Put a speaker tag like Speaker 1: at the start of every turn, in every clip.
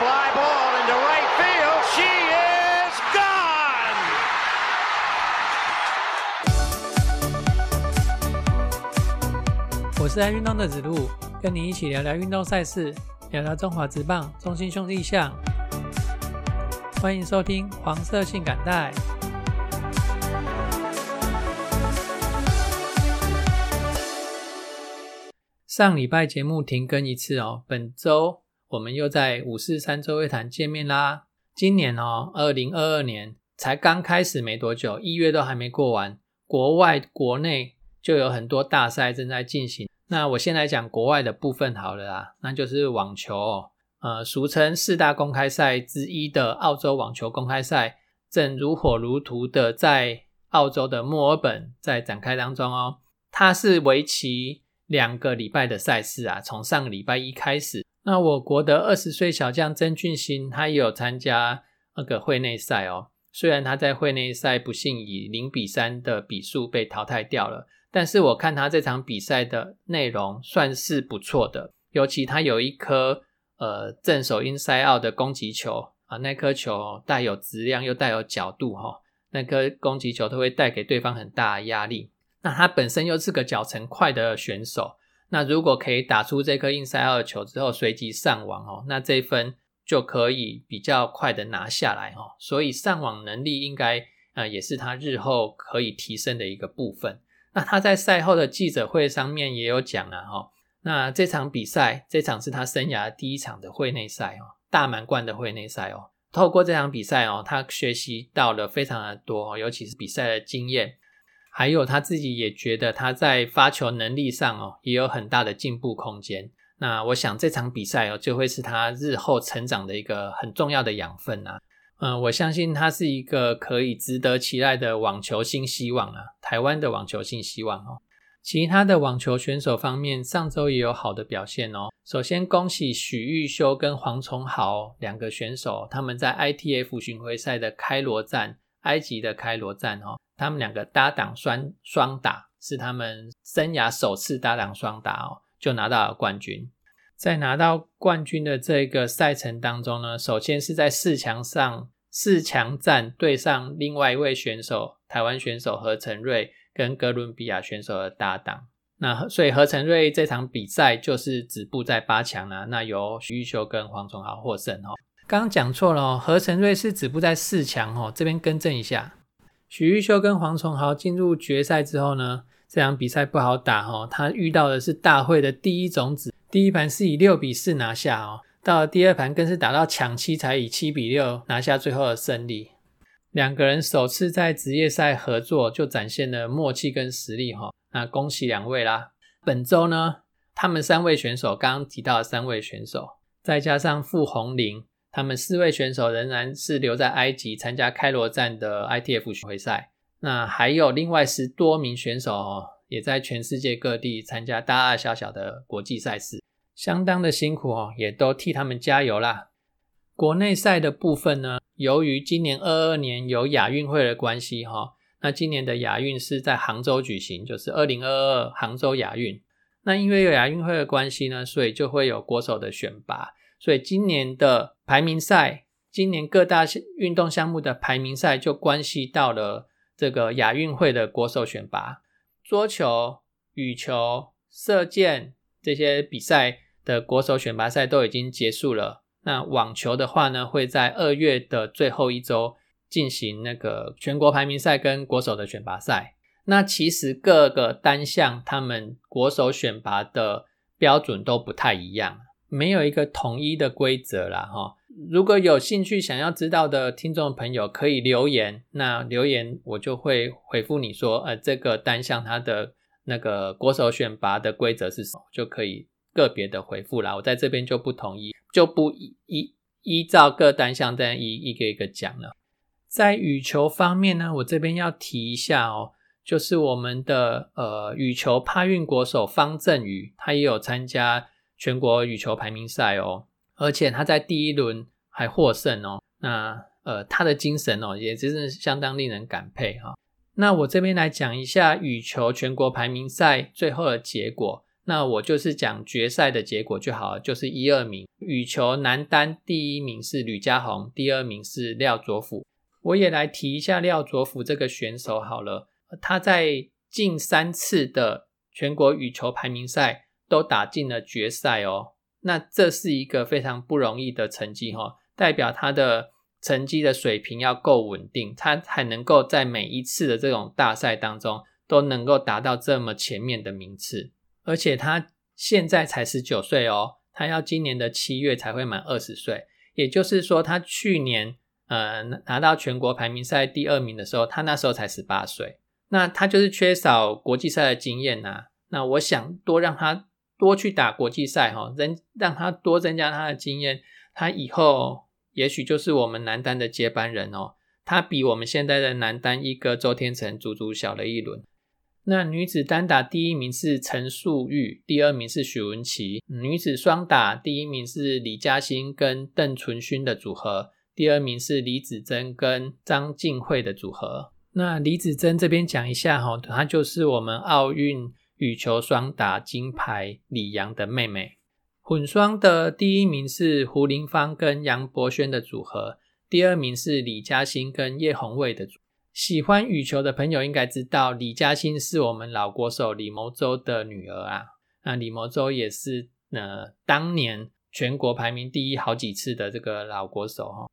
Speaker 1: fly ball into right field. She is gone.
Speaker 2: 我是爱运动的子路，跟你一起聊聊运动赛事，聊聊中华职棒中心兄弟象。欢迎收听黄色性感带。上礼拜节目停更一次哦，本周我们又在五四三周会谈见面啦。今年哦，二零二二年才刚开始没多久，一月都还没过完，国外国内就有很多大赛正在进行。那我先来讲国外的部分好了啦，那就是网球哦，呃，俗称四大公开赛之一的澳洲网球公开赛，正如火如荼的在澳洲的墨尔本在展开当中哦。它是为期。两个礼拜的赛事啊，从上个礼拜一开始。那我国的二十岁小将曾俊欣，他也有参加那个会内赛哦。虽然他在会内赛不幸以零比三的比数被淘汰掉了，但是我看他这场比赛的内容算是不错的。尤其他有一颗呃正手 inside out 的攻击球啊，那颗球带有质量又带有角度哈，那颗攻击球都会带给对方很大的压力。那他本身又是个脚程快的选手，那如果可以打出这颗硬塞二球之后随即上网哦，那这一分就可以比较快的拿下来哦。所以上网能力应该呃也是他日后可以提升的一个部分。那他在赛后的记者会上面也有讲啊哈，那这场比赛这场是他生涯第一场的会内赛哦，大满贯的会内赛哦。透过这场比赛哦，他学习到了非常的多，尤其是比赛的经验。还有他自己也觉得他在发球能力上哦也有很大的进步空间。那我想这场比赛哦就会是他日后成长的一个很重要的养分啊。嗯，我相信他是一个可以值得期待的网球新希望啊，台湾的网球新希望哦。其他的网球选手方面，上周也有好的表现哦。首先恭喜许玉修跟黄崇豪两个选手，他们在 ITF 巡回赛的开罗站，埃及的开罗站哦。他们两个搭档双双打，是他们生涯首次搭档双打哦，就拿到了冠军。在拿到冠军的这个赛程当中呢，首先是在四强上四强战对上另外一位选手，台湾选手何成瑞跟哥伦比亚选手的搭档。那所以何成瑞这场比赛就是止步在八强啦。那由徐玉修跟黄崇豪获胜哦。刚刚讲错了哦，何成瑞是止步在四强哦，这边更正一下。许玉修跟黄崇豪进入决赛之后呢，这场比赛不好打哦。他遇到的是大会的第一种子，第一盘是以六比四拿下哦，到了第二盘更是打到抢七才以七比六拿下最后的胜利。两个人首次在职业赛合作就展现了默契跟实力哈，那恭喜两位啦。本周呢，他们三位选手刚刚提到的三位选手，再加上傅红玲。他们四位选手仍然是留在埃及参加开罗站的 ITF 巡回赛。那还有另外十多名选手哦，也在全世界各地参加大大小小的国际赛事，相当的辛苦哦，也都替他们加油啦。国内赛的部分呢，由于今年二二年有亚运会的关系哈，那今年的亚运是在杭州举行，就是二零二二杭州亚运。那因为有亚运会的关系呢，所以就会有国手的选拔。所以今年的排名赛，今年各大运动项目的排名赛就关系到了这个亚运会的国手选拔。桌球、羽球、射箭这些比赛的国手选拔赛都已经结束了。那网球的话呢，会在二月的最后一周进行那个全国排名赛跟国手的选拔赛。那其实各个单项他们国手选拔的标准都不太一样。没有一个统一的规则啦，哈。如果有兴趣想要知道的听众朋友，可以留言。那留言我就会回复你说，呃，这个单项它的那个国手选拔的规则是什么，就可以个别的回复啦。我在这边就不同意，就不依依依照各单项再一一个一个讲了。在羽球方面呢，我这边要提一下哦，就是我们的呃羽球帕运国手方振宇，他也有参加。全国羽球排名赛哦，而且他在第一轮还获胜哦。那呃，他的精神哦，也真是相当令人感佩哈。那我这边来讲一下羽球全国排名赛最后的结果。那我就是讲决赛的结果就好了，就是一二名。羽球男单第一名是吕家宏，第二名是廖卓甫。我也来提一下廖卓甫这个选手好了，他在近三次的全国羽球排名赛都打进了决赛哦。那这是一个非常不容易的成绩哈，代表他的成绩的水平要够稳定，他才能够在每一次的这种大赛当中都能够达到这么前面的名次。而且他现在才十九岁哦，他要今年的七月才会满二十岁，也就是说，他去年呃拿到全国排名赛第二名的时候，他那时候才十八岁。那他就是缺少国际赛的经验呐。那我想多让他多去打国际赛哈，增让他多增加他的经验，他以后也许就是我们男单的接班人哦。他比我们现在的男单一哥周天成足足小了一轮。那女子单打第一名是陈素玉，第二名是许文琪。女子双打第一名是李嘉欣跟邓淳勋的组合，第二名是李子珍跟张静慧的组合。那李子珍这边讲一下哈，她就是我们奥运羽球双打金牌李阳的妹妹。混双的第一名是胡林芳跟杨博轩的组合，第二名是李嘉欣跟叶红卫的组。喜欢羽球的朋友应该知道，李嘉欣是我们老国手李谋洲的女儿啊。那李谋洲也是呃当年全国排名第一好几次的这个老国手哈。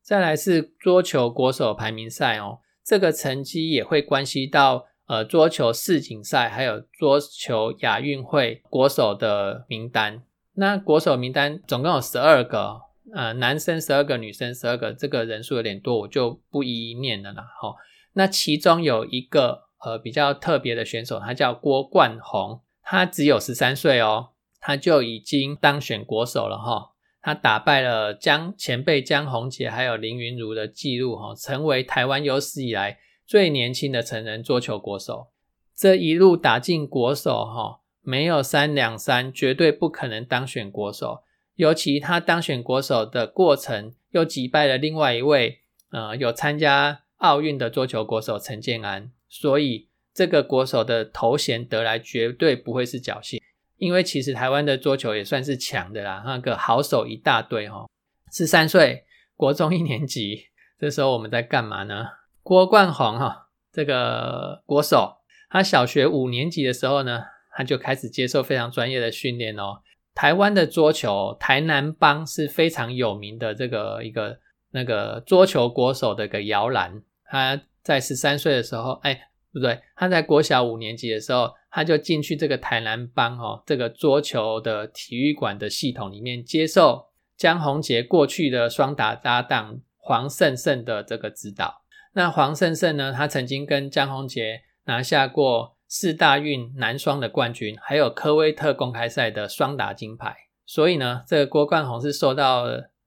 Speaker 2: 再来是桌球国手排名赛哦，这个成绩也会关系到呃桌球世锦赛还有桌球亚运会国手的名单。那国手名单总共有十二个。呃，男生十二个，女生十二个，这个人数有点多，我就不一一念了啦。哈，那其中有一个呃比较特别的选手，他叫郭冠宏，他只有十三岁哦，他就已经当选国手了哈。他打败了江前辈江宏杰还有林云如的记录哈，成为台湾有史以来最年轻的成人桌球国手。这一路打进国手哈，没有三两三，绝对不可能当选国手。尤其他当选国手的过程，又击败了另外一位呃有参加奥运的桌球国手陈建安，所以这个国手的头衔得来绝对不会是侥幸。因为其实台湾的桌球也算是强的啦，那个好手一大堆哈。十三岁，国中一年级，这时候我们在干嘛呢？郭冠宏哈，这个国手，他小学五年级的时候呢，他就开始接受非常专业的训练哦。台湾的桌球，台南帮是非常有名的这个一个那个桌球国手的一个摇篮。他在十三岁的时候，哎，不对，他在国小五年级的时候，他就进去这个台南帮哦，这个桌球的体育馆的系统里面，接受江宏杰过去的双打搭档黄胜胜的这个指导。那黄胜胜呢，他曾经跟江宏杰拿下过。四大运男双的冠军，还有科威特公开赛的双打金牌，所以呢，这个郭冠宏是受到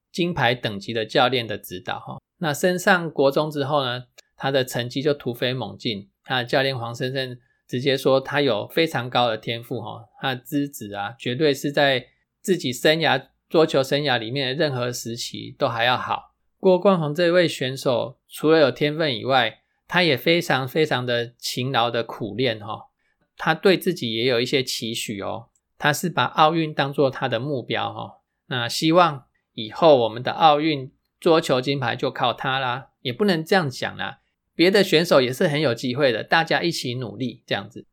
Speaker 2: 金牌等级的教练的指导哈。那升上国中之后呢，他的成绩就突飞猛进。他教练黄胜胜直接说，他有非常高的天赋哈，他的资质啊，绝对是在自己生涯桌球生涯里面的任何时期都还要好。郭冠宏这位选手，除了有天分以外，他也非常非常的勤劳的苦练哈，他对自己也有一些期许哦，他是把奥运当做他的目标哈，那希望以后我们的奥运桌球金牌就靠他啦，也不能这样讲啦，别的选手也是很有机会的，大家一起努力这样子。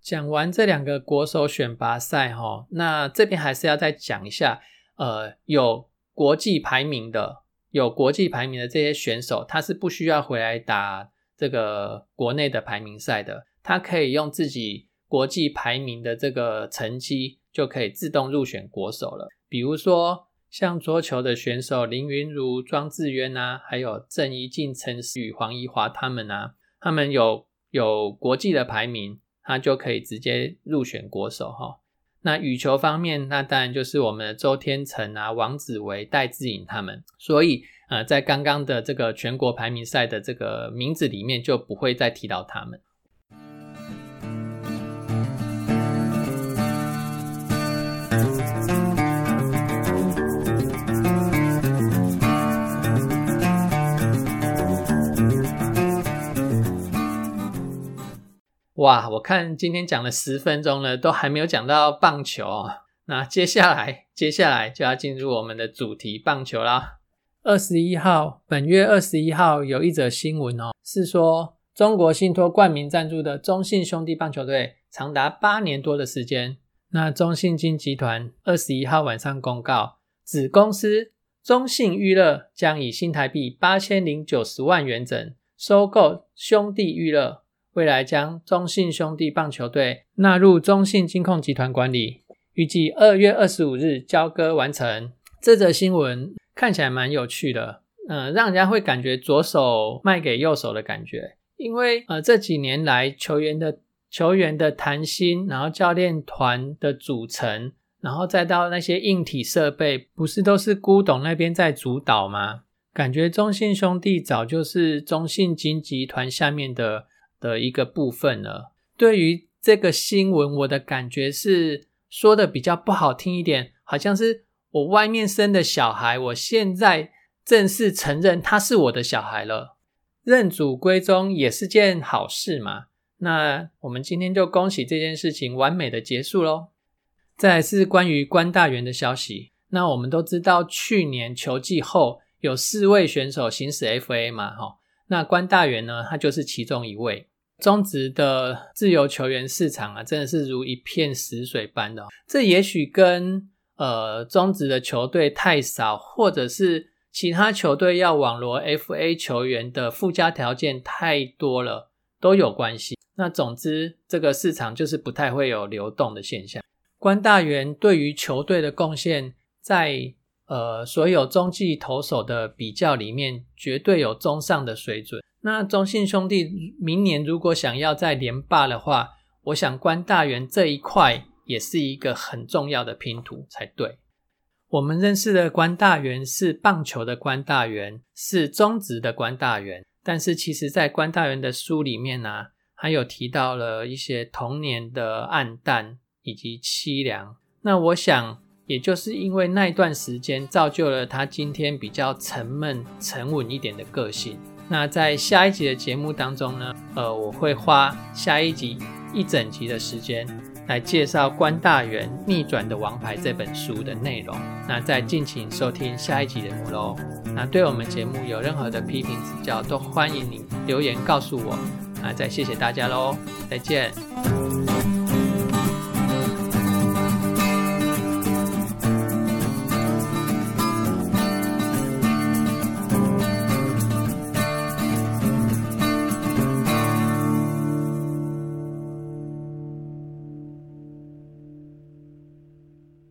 Speaker 2: 讲完这两个国手选拔赛哈，那这边还是要再讲一下，呃，有国际排名的，有国际排名的这些选手，他是不需要回来打。这个国内的排名赛的，他可以用自己国际排名的这个成绩，就可以自动入选国手了。比如说像桌球的选手林云如、庄智渊啊，还有郑怡静、陈思雨、黄怡华他们啊，他们有有国际的排名，他就可以直接入选国手哈。那羽球方面，那当然就是我们的周天成啊、王子维、戴志颖他们，所以。呃，在刚刚的这个全国排名赛的这个名字里面，就不会再提到他们。哇，我看今天讲了十分钟了，都还没有讲到棒球哦。那接下来，接下来就要进入我们的主题棒球啦。二十一号，本月二十一号有一则新闻哦，是说中国信托冠名赞助的中信兄弟棒球队，长达八年多的时间。那中信金集团二十一号晚上公告，子公司中信娱乐将以新台币八千零九十万元整收购兄弟娱乐，未来将中信兄弟棒球队纳入中信金控集团管理，预计二月二十五日交割完成。这则新闻看起来蛮有趣的，嗯，让人家会感觉左手卖给右手的感觉，因为呃这几年来球员的。球员的谈薪，然后教练团的组成，然后再到那些硬体设备，不是都是辜董那边在主导吗？感觉中信兄弟早就是中信金集团下面的的一个部分了。对于这个新闻，我的感觉是说的比较不好听一点，好像是我外面生的小孩，我现在正式承认他是我的小孩了，认祖归宗也是件好事嘛。那我们今天就恭喜这件事情完美的结束喽。再来是关于关大元的消息。那我们都知道，去年球季后有四位选手行使 FA 嘛，哈。那关大元呢，他就是其中一位。中职的自由球员市场啊，真的是如一片死水般的。这也许跟呃中职的球队太少，或者是其他球队要网罗 FA 球员的附加条件太多了，都有关系。那总之，这个市场就是不太会有流动的现象。关大元对于球队的贡献，在呃所有中继投手的比较里面，绝对有中上的水准。那中信兄弟明年如果想要再连霸的话，我想关大元这一块也是一个很重要的拼图才对。我们认识的关大元是棒球的关大元，是中职的关大元，但是其实在关大元的书里面呢。还有提到了一些童年的暗淡以及凄凉，那我想也就是因为那段时间造就了他今天比较沉闷、沉稳一点的个性。那在下一集的节目当中呢，呃，我会花下一集一整集的时间来介绍关大元逆转的王牌这本书的内容。那再敬请收听下一集节目喽。那对我们节目有任何的批评指教，都欢迎你留言告诉我。那再谢谢大家喽，再见。